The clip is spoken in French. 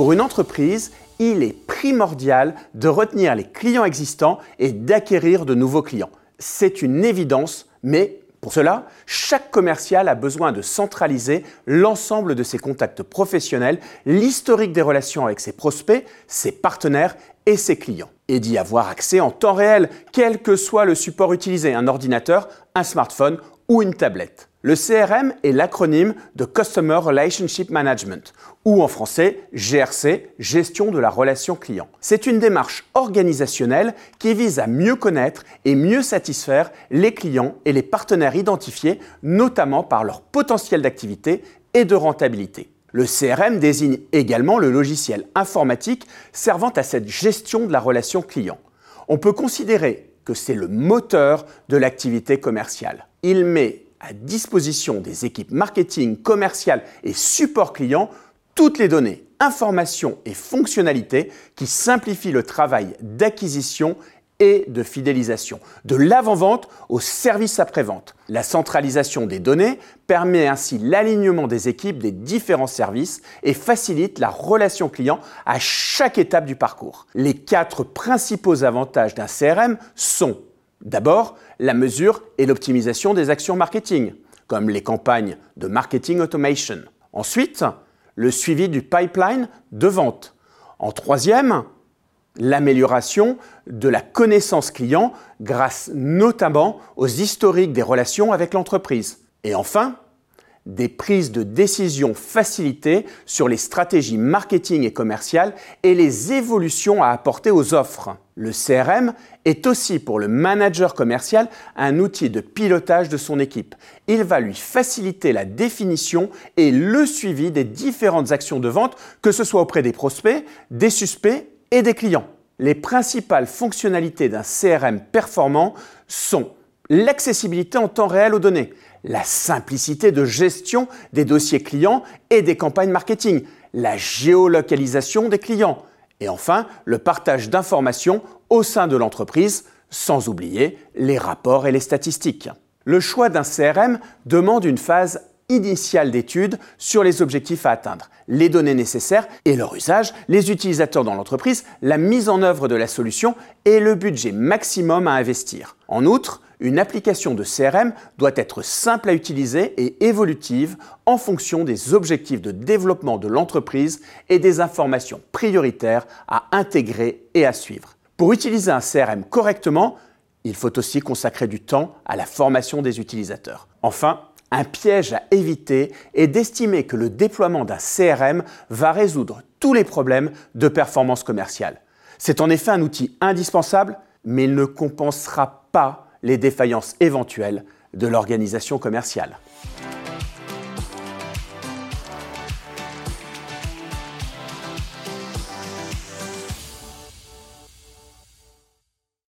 Pour une entreprise, il est primordial de retenir les clients existants et d'acquérir de nouveaux clients. C'est une évidence, mais pour cela, chaque commercial a besoin de centraliser l'ensemble de ses contacts professionnels, l'historique des relations avec ses prospects, ses partenaires et ses clients, et d'y avoir accès en temps réel, quel que soit le support utilisé, un ordinateur, un smartphone ou une tablette. Le CRM est l'acronyme de Customer Relationship Management, ou en français GRC, gestion de la relation client. C'est une démarche organisationnelle qui vise à mieux connaître et mieux satisfaire les clients et les partenaires identifiés, notamment par leur potentiel d'activité et de rentabilité. Le CRM désigne également le logiciel informatique servant à cette gestion de la relation client. On peut considérer que c'est le moteur de l'activité commerciale. Il met à disposition des équipes marketing, commerciales et support client toutes les données, informations et fonctionnalités qui simplifient le travail d'acquisition et de fidélisation, de l'avant-vente au service après-vente. La centralisation des données permet ainsi l'alignement des équipes des différents services et facilite la relation client à chaque étape du parcours. Les quatre principaux avantages d'un CRM sont D'abord, la mesure et l'optimisation des actions marketing, comme les campagnes de marketing automation. Ensuite, le suivi du pipeline de vente. En troisième, l'amélioration de la connaissance client grâce notamment aux historiques des relations avec l'entreprise. Et enfin, des prises de décision facilitées sur les stratégies marketing et commerciales et les évolutions à apporter aux offres. Le CRM est aussi pour le manager commercial un outil de pilotage de son équipe. Il va lui faciliter la définition et le suivi des différentes actions de vente, que ce soit auprès des prospects, des suspects et des clients. Les principales fonctionnalités d'un CRM performant sont l'accessibilité en temps réel aux données, la simplicité de gestion des dossiers clients et des campagnes marketing, la géolocalisation des clients, et enfin le partage d'informations au sein de l'entreprise, sans oublier les rapports et les statistiques. Le choix d'un CRM demande une phase initiale d'étude sur les objectifs à atteindre, les données nécessaires et leur usage, les utilisateurs dans l'entreprise, la mise en œuvre de la solution et le budget maximum à investir. En outre, une application de CRM doit être simple à utiliser et évolutive en fonction des objectifs de développement de l'entreprise et des informations prioritaires à intégrer et à suivre. Pour utiliser un CRM correctement, il faut aussi consacrer du temps à la formation des utilisateurs. Enfin, un piège à éviter est d'estimer que le déploiement d'un CRM va résoudre tous les problèmes de performance commerciale. C'est en effet un outil indispensable, mais il ne compensera pas les défaillances éventuelles de l'organisation commerciale.